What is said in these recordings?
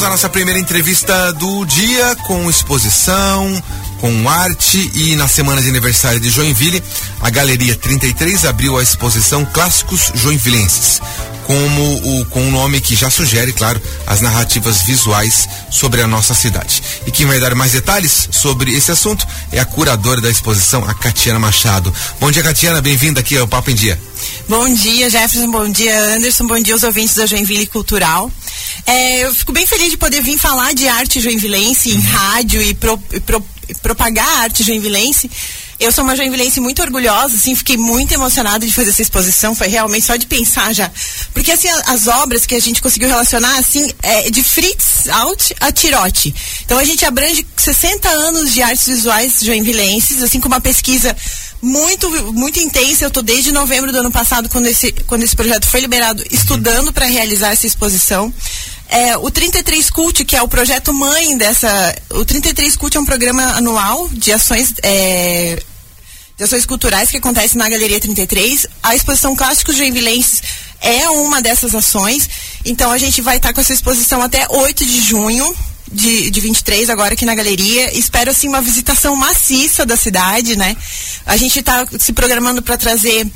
Vamos à nossa primeira entrevista do dia com exposição, com arte e na semana de aniversário de Joinville, a Galeria 33 abriu a exposição Clássicos Joinvilenses, como o, com um nome que já sugere, claro, as narrativas visuais sobre a nossa cidade. E quem vai dar mais detalhes sobre esse assunto é a curadora da exposição, a Catiana Machado. Bom dia, Catiana, bem-vinda aqui ao Papo em Dia. Bom dia, Jefferson, bom dia, Anderson, bom dia aos ouvintes da Joinville Cultural. É, eu fico bem feliz de poder vir falar de arte joinvilense em uhum. rádio e, pro, pro, propagar a arte joinvilense. Eu sou uma joinvilense muito orgulhosa, assim, fiquei muito emocionada de fazer essa exposição, foi realmente só de pensar já. Porque, assim, as obras que a gente conseguiu relacionar, assim, é de Fritz Alt a Tirote. Então, a gente abrange 60 anos de artes visuais joinvilenses, assim, com uma pesquisa muito muito intensa. Eu estou desde novembro do ano passado, quando esse, quando esse projeto foi liberado, estudando para realizar essa exposição. É, o 33 Cult, que é o projeto mãe dessa. O 33 Cult é um programa anual de ações. É, de ações culturais que acontece na Galeria 33. A exposição Clássicos Joinvilenses é uma dessas ações. Então a gente vai estar com essa exposição até 8 de junho de, de 23 agora aqui na galeria. Espero assim uma visitação maciça da cidade, né? A gente está se programando para trazer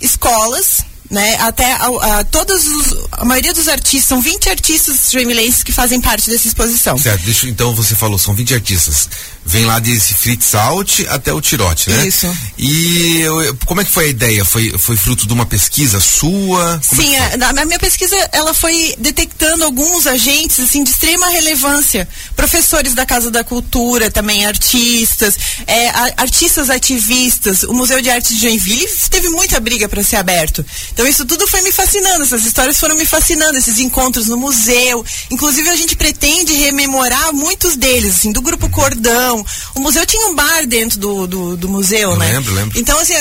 escolas né? Até a, a, todos os, a maioria dos artistas, são 20 artistas joinvilenses que fazem parte dessa exposição. Certo, deixa, então você falou, são 20 artistas. Vem lá desse Fritz Alt até o Tirote, né? Isso. E como é que foi a ideia? Foi, foi fruto de uma pesquisa sua? Como Sim, é a, a, minha pesquisa ela foi detectando alguns agentes assim de extrema relevância, professores da Casa da Cultura, também artistas, é, artistas ativistas. O Museu de Arte de Joinville teve muita briga para ser aberto. Então isso tudo foi me fascinando, essas histórias foram me fascinando, esses encontros no museu. Inclusive a gente pretende rememorar muitos deles, assim, do grupo Cordão. O museu tinha um bar dentro do, do, do museu, Eu né? Lembro, lembro. Então, assim,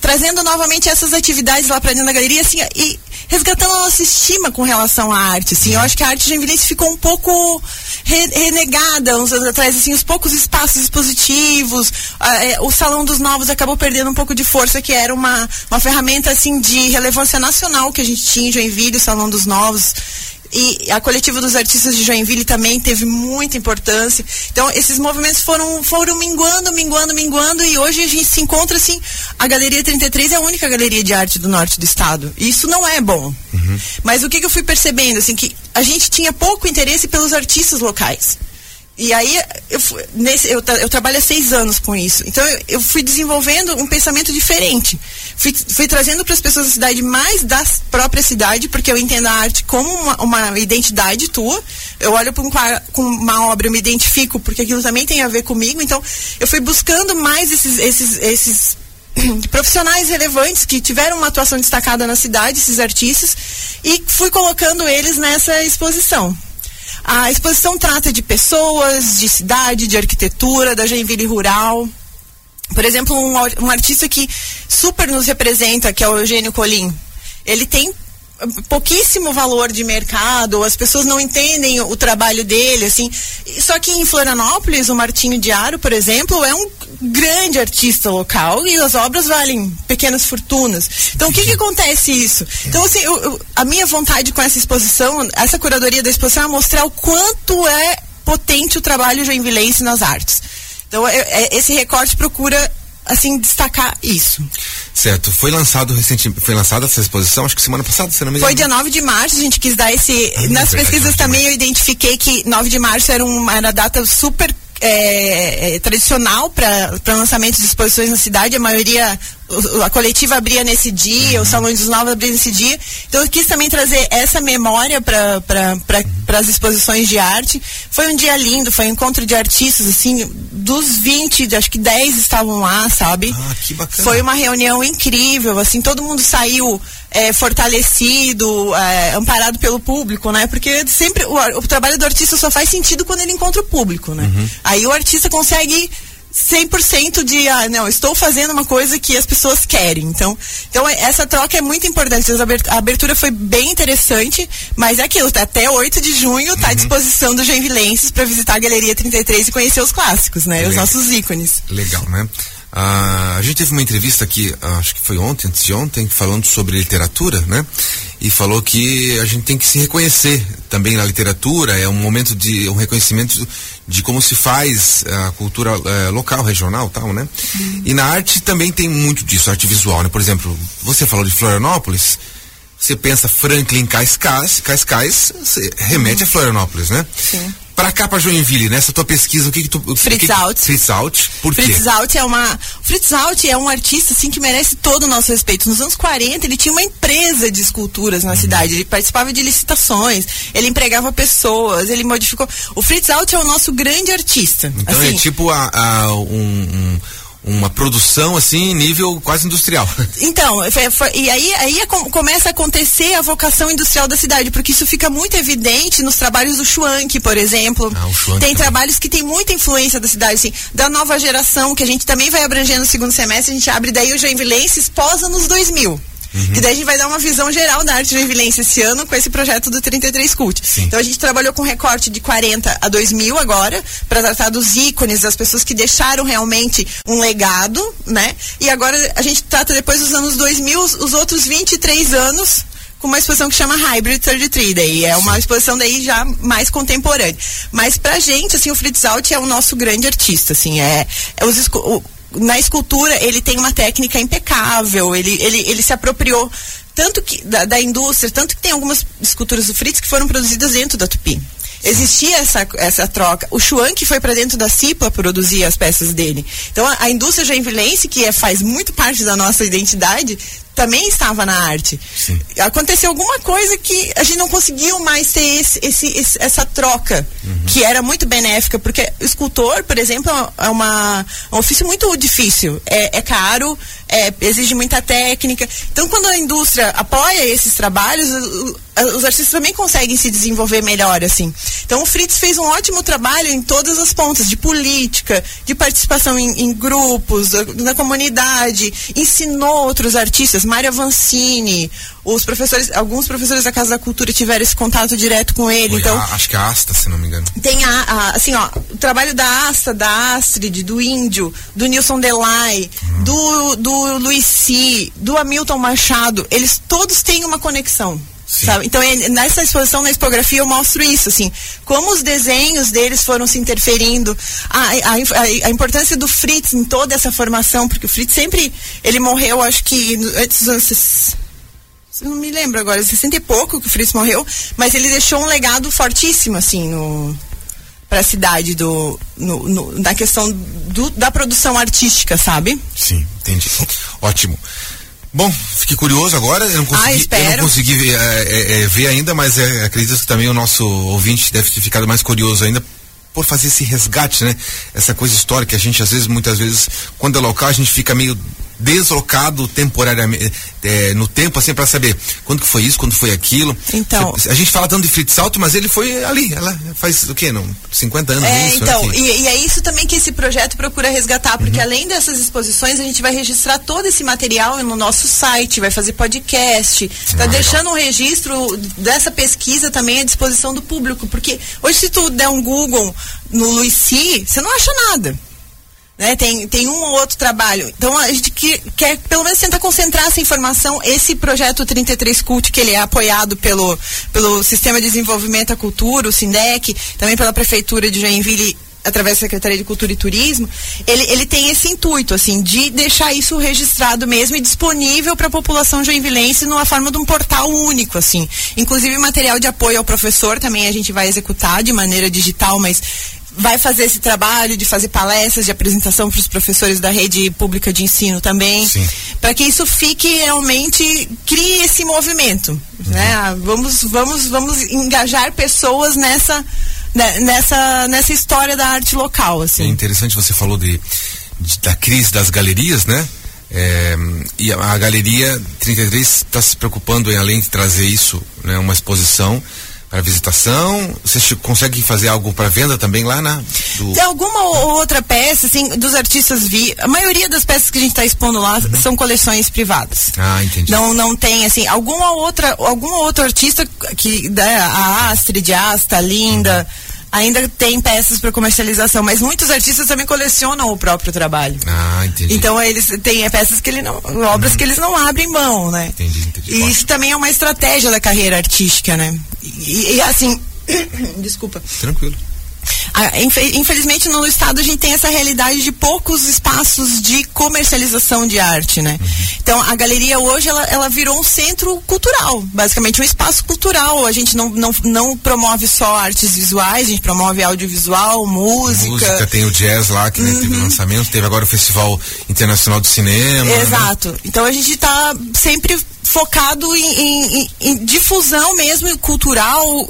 trazendo novamente essas atividades lá para dentro da galeria, assim, e resgatando a nossa estima com relação à arte, assim. Eu acho que a arte joinvilense ficou um pouco re, renegada uns anos atrás, assim, os poucos espaços expositivos, é, o Salão dos Novos acabou perdendo um pouco de força, que era uma, uma ferramenta assim de relevância nacional que a gente tinha em Joinville, o Salão dos Novos. E a coletiva dos artistas de Joinville também teve muita importância. Então, esses movimentos foram, foram minguando, minguando, minguando, e hoje a gente se encontra assim. A Galeria 33 é a única galeria de arte do norte do estado. E isso não é bom. Uhum. Mas o que, que eu fui percebendo? Assim, que a gente tinha pouco interesse pelos artistas locais. E aí, eu, nesse, eu, eu, trabalho há seis anos com isso. Então, eu, eu fui desenvolvendo um pensamento diferente. Fui, fui trazendo para as pessoas da cidade mais da própria cidade, porque eu entendo a arte como uma, uma identidade tua. Eu olho para um, uma obra, eu me identifico, porque aquilo também tem a ver comigo. Então, eu fui buscando mais esses, esses, esses profissionais relevantes que tiveram uma atuação destacada na cidade, esses artistas, e fui colocando eles nessa exposição. A exposição trata de pessoas, de cidade, de arquitetura, da Joinville rural. Por exemplo, um, um artista que super nos representa, que é o Eugênio Colim. Ele tem pouquíssimo valor de mercado, as pessoas não entendem o, trabalho dele, assim. Só que em Florianópolis, o Martinho Diário, por exemplo, é um grande artista local e as obras valem pequenas fortunas. Então, o que que acontece isso? Então, assim, eu, eu, a minha vontade com essa exposição, essa curadoria da exposição é mostrar o quanto é potente o trabalho joinvilense nas artes. Então, é, é, esse recorte procura assim destacar isso. Certo. Foi lançado recentemente, foi lançada essa exposição, acho que semana passada, se não me engano. Foi dia 9 de março, a gente quis dar esse. Ah, nas pesquisas também eu identifiquei que 9 de março era uma, era data super é, é, tradicional para lançamento de exposições na cidade. A maioria a coletiva abria nesse dia, os salões dos novos abriam nesse dia. Então eu quis também trazer essa memória para uhum. as exposições de arte. Foi um dia lindo, foi um encontro de artistas, assim, dos 20, acho que 10 estavam lá, sabe? Ah, que bacana. Foi uma reunião incrível, assim, todo mundo saiu é, fortalecido, é, amparado pelo público, né? Porque sempre o, o, trabalho do artista só faz sentido quando ele encontra o público, né? Uhum. Aí o artista consegue 100% de, ah, não, estou fazendo uma coisa que as pessoas querem. Então, então essa troca é muito importante. A abertura foi bem interessante, mas é aquilo, tá até 8 de junho está uhum. à disposição do Joinvilenses para visitar a Galeria 33 e conhecer os clássicos, né? Legal. Os nossos ícones. Legal, né? Ah, a gente teve uma entrevista aqui, acho que foi ontem, antes de ontem, falando sobre literatura, né? E falou que a gente tem que se reconhecer também na literatura, é um momento de um reconhecimento de como se faz a cultura eh, local, regional tal, né? E na arte também tem muito disso, arte visual, né? Por exemplo, você falou de Florianópolis, você pensa Franklin Cascais, Cascais, remete a Florianópolis, né? Sim. Pra cá, pra Joinville, nessa tua pesquisa, o que que tu... Fritz que, Alt. Fritz Alt, por quê? Fritz Alt é uma... Fritz Alt é um artista, assim, que merece todo o nosso respeito. Nos anos 40, ele tinha uma empresa de esculturas na uhum. cidade, ele participava de licitações, ele empregava pessoas, ele modificou... O Fritz Alt é o nosso grande artista. Então é assim, é tipo a, a um, um uma produção assim nível quase industrial. Então, foi, foi, e aí, aí é começa a acontecer a vocação industrial da cidade, porque isso fica muito evidente nos trabalhos do Schwank, por exemplo. Ah, tem também. trabalhos que tem muita influência da cidade, assim, da nova geração, que a gente também vai abranger no segundo semestre, a gente abre daí o Joinvilenses posa nos 2000. Uhum. Que daí a gente vai dar uma visão geral da arte joinvilense esse ano com esse projeto do 33 Cult. Sim. Então a gente trabalhou com recorte de 40 a 2000 agora, para tratar dos ícones, das pessoas que deixaram realmente um legado, né? E agora a gente trata depois dos anos 2000, os outros 23 anos com uma exposição que chama Hybrid 33, daí é uma exposição daí já mais contemporânea. Mas pra gente, assim, o Fritz Alt é o nosso grande artista, assim, é, é os, o, na escultura ele tem uma técnica impecável, ele, ele, ele se apropriou tanto que da, da indústria, tanto que tem algumas esculturas do Fritz que foram produzidas dentro da Tupi. Existia essa, essa troca. O Chuan que foi para dentro da Cipla produzir as peças dele. Então a, a indústria joinvilense, que é, faz muito parte da nossa identidade, também estava na arte. Sim. Aconteceu alguma coisa que a gente não conseguiu mais ter esse, esse, esse essa troca, uhum. que era muito benéfica, porque o escultor, por exemplo, é, uma, é um ofício muito difícil. É, é caro, é, exige muita técnica. Então, quando a indústria apoia esses trabalhos, os artistas também conseguem se desenvolver melhor, assim. Então, o Fritz fez um ótimo trabalho em todas as pontas, de política, de participação em, em grupos, na comunidade, ensinou outros artistas, Mário Vancini, os professores, alguns professores da Casa da Cultura tiveram esse contato direto com ele. Então, a, acho que a Asta, se não me engano. Tem a, a, assim, ó, o trabalho da Asta, da Astrid, do Índio, do Nilson Delay, hum. do, do Luiz C, do Hamilton Machado, eles todos têm uma conexão. Então, nessa exposição, na expografia, eu mostro isso, assim, como os desenhos deles foram se interferindo, a, a, a, a, importância do Fritz em toda essa formação, porque o Fritz sempre, ele morreu, acho que antes dos anos não me lembro agora, 60 e pouco que o Fritz morreu, mas ele deixou um legado fortíssimo, assim, no para a cidade do no, no, na questão do, da produção artística, sabe? Sim, entendi. Ótimo. Bom, fiquei curioso agora. Eu não consegui, ah, eu não consegui ver, é, é, é, ver ainda, mas é, acredito que também o nosso ouvinte deve ter ficado mais curioso ainda por fazer esse resgate, né? Essa coisa histórica, a gente às vezes, muitas vezes, quando é local, a gente fica meio deslocado temporariamente é, no tempo assim para saber quando que foi isso, quando foi aquilo. Então, a gente fala tanto de Fritz Alto, mas ele foi ali, ela faz o quê? Não, 50 anos é, isso, então, né? e, e, é isso também que esse projeto procura resgatar, porque uhum. além dessas exposições, a gente vai registrar todo esse material no nosso site, vai fazer podcast, está ah, deixando legal. um registro dessa pesquisa também à disposição do público, porque hoje se tu der um Google no Luici, você não acha nada né? Tem, tem um ou outro trabalho. Então a gente quer, quer pelo menos tentar concentrar essa informação. Esse projeto 33 Cult, que ele é apoiado pelo, pelo Sistema de Desenvolvimento da Cultura, o SINDEC, também pela Prefeitura de Joinville através da Secretaria de Cultura e Turismo, ele, ele tem esse intuito, assim, de deixar isso registrado mesmo e disponível para a população joinvilense numa forma de um portal único, assim. Inclusive material de apoio ao professor também a gente vai executar de maneira digital, mas vai fazer esse trabalho de fazer palestras de apresentação para os professores da rede pública de ensino também, para que isso fique realmente crie esse movimento, uhum. né? Ah, vamos vamos vamos engajar pessoas nessa né, nessa nessa história da arte local, assim. É interessante você falou de, de da crise das galerias, né? É, e a, a, galeria 33 está se preocupando em além de trazer isso, né, uma exposição para visitação? Você consegue fazer algo para venda também lá na? Do... Tem alguma outra peça, assim, dos artistas vi. A maioria das peças que a gente está expondo lá uhum. são coleções privadas. Ah, entendi. Não, não tem assim alguma outra, algum outro artista que né, a Astrid, Asta, Linda. Uhum ainda tem peças para comercialização, mas muitos artistas também colecionam o próprio trabalho. Ah, entendi. Então eles têm é, peças que ele não, obras uhum. que eles não abrem mão, né? Entendi, entendi. E isso também é uma estratégia da carreira artística, né? E, e assim, desculpa. Tranquilo. Infelizmente no estado a gente tem essa realidade de poucos espaços de comercialização de arte, né? Uhum. Então a galeria hoje ela, ela virou um centro cultural, basicamente um espaço cultural. A gente não, não, não promove só artes visuais, a gente promove audiovisual, música. Música, tem o jazz lá que né, uhum. teve lançamento, teve agora o Festival Internacional de Cinema. Né? Exato. Né? Então a gente está sempre focado em, em, em, difusão mesmo cultural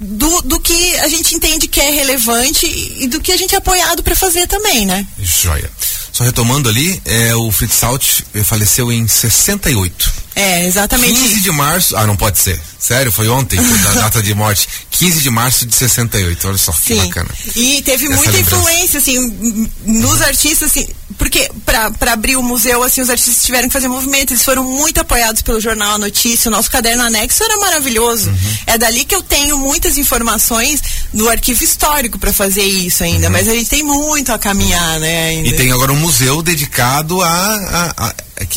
do, do que a gente entende que é relevante e do que a gente é apoiado para fazer também, né? Joia. Só retomando ali, é, o Fritz Salt faleceu em 68. É, exatamente. 15 de março. Ah, não pode ser. Sério, foi ontem, a data de morte. 15 de março de 68. Olha só, Sim. que bacana. E teve Essa muita lembrança. influência, assim, nos artistas, assim, porque para abrir o museu, assim, os artistas tiveram que fazer movimento, eles foram muito apoiados pelo jornal A Notícia, o nosso caderno anexo era maravilhoso. Uhum. É dali que eu tenho muitas informações do arquivo histórico para fazer isso ainda, uhum. mas a gente tem muito a caminhar, né? Ainda. E tem agora um museu dedicado a, a, a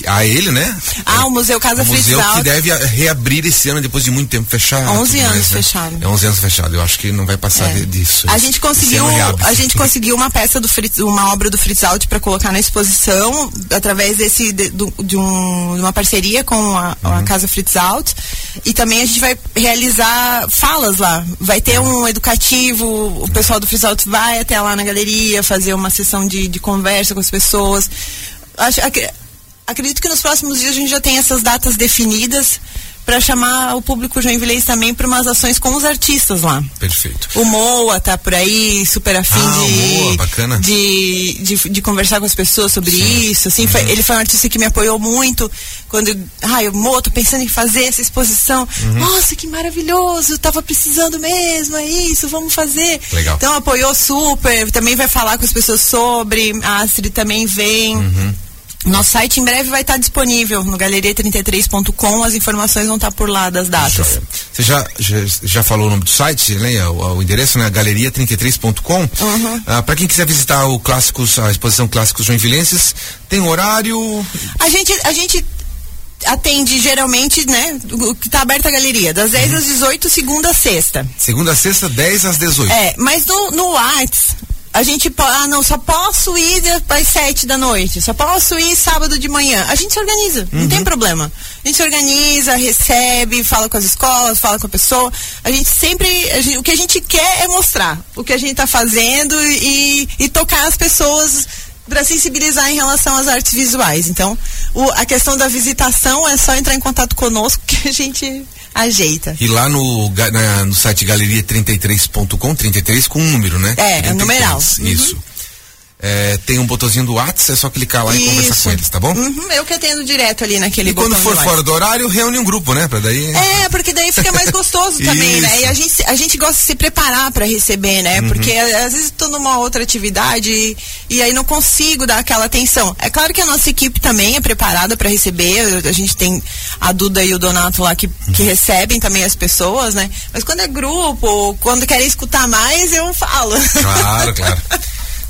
a ele, né? Ah, o Museu Casa Fritz Museu que deve reabrir esse ano depois de muito tempo fechado. 11 anos mais, né? fechado. É 11 anos fechado. Eu acho que não vai passar é. disso. A gente conseguiu, a gente conseguiu uma peça do Fritz, uma obra do Fritz Alt para colocar na exposição através desse de, de, de, um, de uma parceria com a, uhum. a, Casa Fritz Alt e também a gente vai realizar falas lá. Vai ter um educativo, o pessoal do Fritz Alt vai até lá na galeria fazer uma sessão de, de conversa com as pessoas. Acho, acredito que nos próximos dias a gente já tem essas datas definidas para chamar o público joinvilense também para umas ações com os artistas lá. Perfeito. O Moa tá por aí, super afim ah, de, Moa, bacana. De, de, de, conversar com as pessoas sobre Sim. isso. Assim, uhum. foi, ele foi um artista que me apoiou muito quando, ai, o Moa, tô pensando em fazer essa exposição. Uhum. Nossa, que maravilhoso, tava precisando mesmo, é isso, vamos fazer. Legal. Então apoiou super, também vai falar com as pessoas sobre, a Astrid também vem. Uhum. Nosso site em breve vai estar disponível no galeria33.com, as informações vão estar por lá das datas. Você já, já, já falou o nome do site, né? O, o endereço, né? Galeria33.com. Uhum. Ah, Para quem quiser visitar o Clássicos, a exposição Clássicos Joinvilenses, tem horário? A gente, a gente atende geralmente, né? Que tá aberta a galeria, das 10 uhum. às 18, segunda a sexta. Segunda a sexta, 10 às 18. É, mas no, no Arts, a gente ah não só posso ir às sete da noite só posso ir sábado de manhã a gente se organiza uhum. não tem uhum. problema a gente se organiza recebe fala com as escolas fala com a pessoa a gente sempre a gente, o que a gente quer é mostrar o que a gente está fazendo e, e tocar as pessoas para sensibilizar em relação às artes visuais então o, a questão da visitação é só entrar em contato conosco que a gente ajeita. E lá no, na, no site galeria33.com, 33 com um número, né? É, é numeral. Uhum. É, tem um botãozinho do WhatsApp, é só clicar lá Isso. e conversar com eles, tá bom? Uhum, eu que atendo direto ali naquele e botão. quando for fora do horário, reúne um grupo, né? Pra daí... É, porque daí fica mais gostoso também, né? E a gente, a gente gosta de se preparar para receber, né? Uhum. Porque às vezes estou numa outra atividade e, e, aí não consigo dar aquela atenção. É claro que a nossa equipe também é preparada para receber, a gente tem a Duda e o Donato lá que, que uhum. recebem também as pessoas, né? Mas quando é grupo, quando querem escutar mais, eu falo. Claro, claro.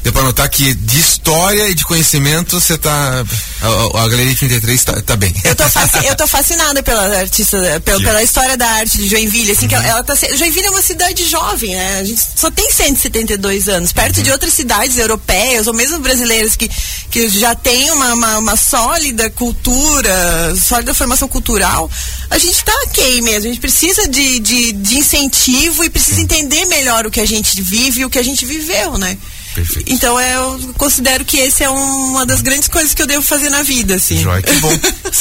Deu pra notar que de história e de conhecimento você tá. A, a Galeria 33 tá, tá bem. Eu tô, fasc, eu tô fascinada pela artista, pela, pela história da arte de Joinville. Assim, uhum. que ela, ela tá, Joinville é uma cidade jovem, né? A gente só tem 172 anos, perto uhum. de outras cidades europeias ou mesmo brasileiras que, que já tem uma, uma, uma sólida cultura, sólida formação cultural. A gente tá ok mesmo, a gente precisa de, de, de incentivo e precisa entender melhor o que a gente vive e o que a gente viveu, né? Perfeito. Então eu considero que esse é um, uma das grandes coisas que eu devo fazer na vida, assim. Joia, que bom.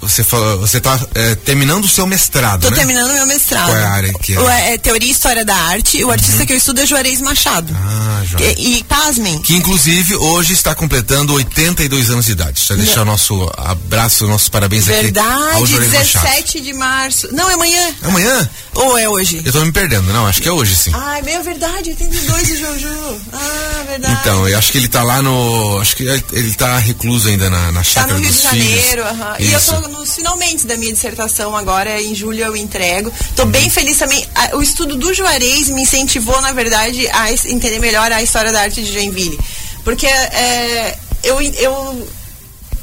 Você você está é, terminando o seu mestrado, Tô né? terminando o meu mestrado. Qual é a área que é? é Teoria e História da Arte. O uhum. artista que eu estudo é Juarez Machado. Ah, joia. E, e pasmem. Que inclusive hoje está completando 82 anos de idade. Deixa eu deixar o nosso abraço, nossos parabéns Verdade, aqui ao Juarez 17 Machado. de março. Não, é amanhã. É amanhã? Ou é hoje? Eu tô me perdendo, não, acho que é hoje sim. Ai, meia verdade, 82 de Jojo. Ah, verdade. Então, eu acho que ele tá lá no. Acho que ele tá recluso ainda na, na Tá chácara no Rio de. Janeiro, aham. E eu tô nos finalmente da minha dissertação agora, em julho eu entrego. Uhum. Tô bem feliz também. Ah, O estudo do Juarez me incentivou, na verdade, a entender melhor a história da arte de Joinville. Porque é, eu, eu,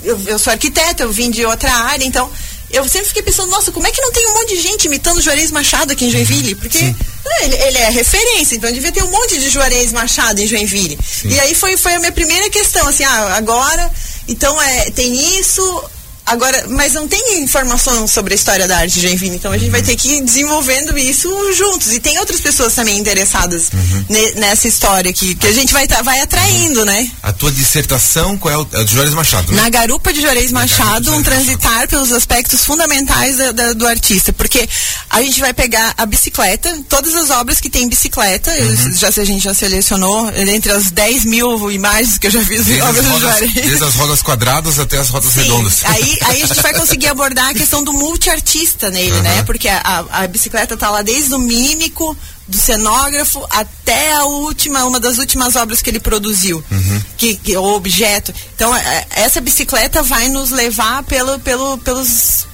eu, eu sou arquiteta, eu vim de outra área, então eu sempre fiquei pensando, nossa, como é que não tem um monte de gente imitando o Juarez Machado aqui em Joinville? Porque Sim. né, ele, ele é referência, então devia ter um monte de Juarez Machado em Joinville. E aí foi, foi a minha primeira questão, assim, ah, agora, então é, tem isso, agora, mas não tem informação sobre a história da arte de Joinville, então a gente vai ter que ir desenvolvendo isso juntos. E tem outras pessoas também interessadas ne- nessa história aqui, que a gente vai, tá- vai atraindo, né? A tua dissertação, qual é o. É o de Juarez Machado, né? Na garupa de Juarez Machado, um Juarez transitar pelos aspectos fundamentais da- da- do artista. Porque a gente vai pegar a bicicleta, todas as obras que tem bicicleta, Uhum. já, a gente já selecionou entre as 10 mil imagens que eu já fiz em Desde as, obras do rodas, Juarez. desde as rodas quadradas até as rodas Sim, redondas. Aí, aí a gente vai conseguir abordar a questão do multiartista nele, Aham. né? Porque a, a- bicicleta tá lá desde o mímico, do cenógrafo, até a última, uma das últimas obras que ele produziu, Uhum. que, que o objeto. Então, é- essa bicicleta vai nos levar pelo, pelo, pelos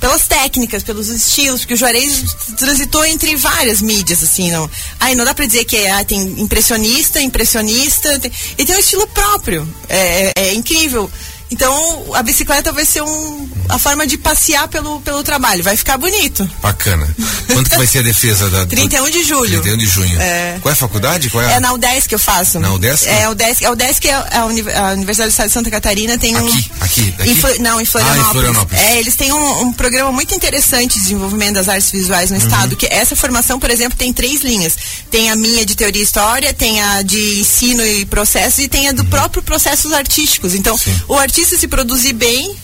pelas técnicas, pelos estilos, porque o Juarez transitou entre várias mídias, assim, não. Aí não dá pra dizer que é, ah, tem impressionista, impressionista, tem, e tem um estilo próprio. É, é- é incrível. Então, a bicicleta vai ser um, a forma de passear pelo, pelo trabalho. Vai ficar bonito. Bacana. Quando que vai ser a defesa da. do- 31 de julho. 31 de junho. É. Qual é a faculdade? Qual é a... É na UDESC que eu faço. Na UDESC? É, UDESC, a UDESC é a, Uni- a Universidade do Estado de Santa Catarina tem um... Aqui, aqui, Em aqui? Não, em Florianópolis. Ah, em Florianópolis. É, eles têm um, um programa muito interessante de desenvolvimento das artes visuais no Uhum. estado, que essa formação, por exemplo, tem três linhas. Tem a minha de teoria e história, tem a de ensino e processos e tem a do próprio processos artísticos. Então, Uhum. Sim. Uhum. o artista se produzir bem,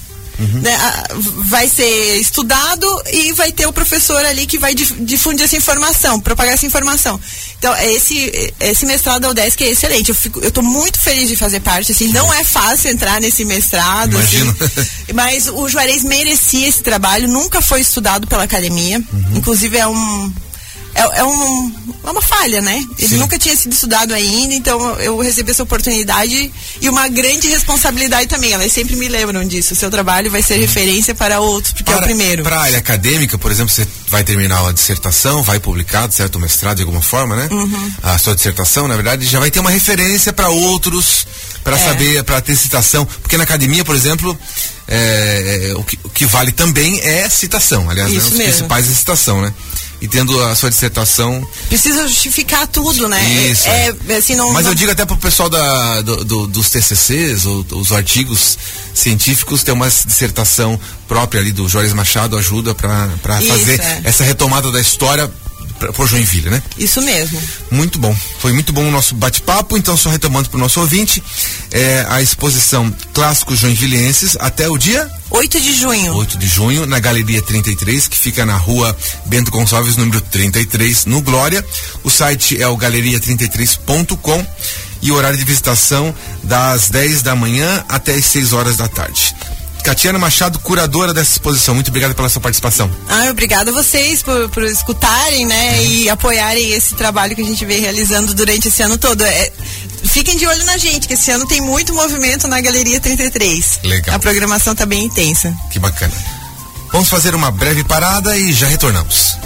né, a- vai ser estudado e vai ter o professor ali que vai dif- difundir essa informação, propagar essa informação. Então, é esse, esse mestrado da UDESC é excelente. Eu, fico, eu tô muito feliz de fazer parte, assim, não é fácil entrar nesse mestrado, Imagino. assim, mas o Juarez merecia esse trabalho, nunca foi estudado pela academia, Uhum. inclusive é um é, é um, é uma falha, né? Ele Sim. nunca tinha sido estudado ainda, então eu recebi essa oportunidade e uma grande responsabilidade também. Elas sempre me lembram disso. O seu trabalho vai ser referência para outros, porque é o primeiro. Para a área acadêmica, por exemplo, você vai terminar a dissertação, vai publicar, certo, o mestrado de alguma forma, né? Uhum. A sua dissertação, na verdade, já vai ter uma referência para outros, para É. saber, para ter citação. Porque na academia, por exemplo, é, é, o, que, o que vale também é citação. Aliás, né, os mesmo. principais é citação, né? E tendo a sua dissertação. Precisa justificar tudo, né? Isso. É, é, assim, não, Mas não- eu digo até pro pessoal da, do- do- dos TCCs, ou, os artigos científicos, ter uma dissertação própria ali do Juarez Machado ajuda para fazer é. essa retomada da história por Joinville, né? Isso mesmo. Muito bom. Foi muito bom o nosso bate-papo. Então, só retomando para o nosso ouvinte, é, a exposição Clássicos Joinvilenses até o dia 8 de junho. 8 de junho, na Galeria 33, que fica na rua Bento Gonçalves, número 33, no Glória. O site é o galeria33.com e o horário de visitação das 10 da manhã até as 6 horas da tarde. Catiana Machado, curadora dessa exposição, muito obrigado pela sua participação. Ah, obrigada a vocês por, por escutarem, né, Uhum. e apoiarem esse trabalho que a gente vem realizando durante esse ano todo. É, fiquem de olho na gente, que esse ano tem muito movimento na Galeria 33. Legal. A programação tá bem intensa. Que bacana. Vamos fazer uma breve parada e já retornamos.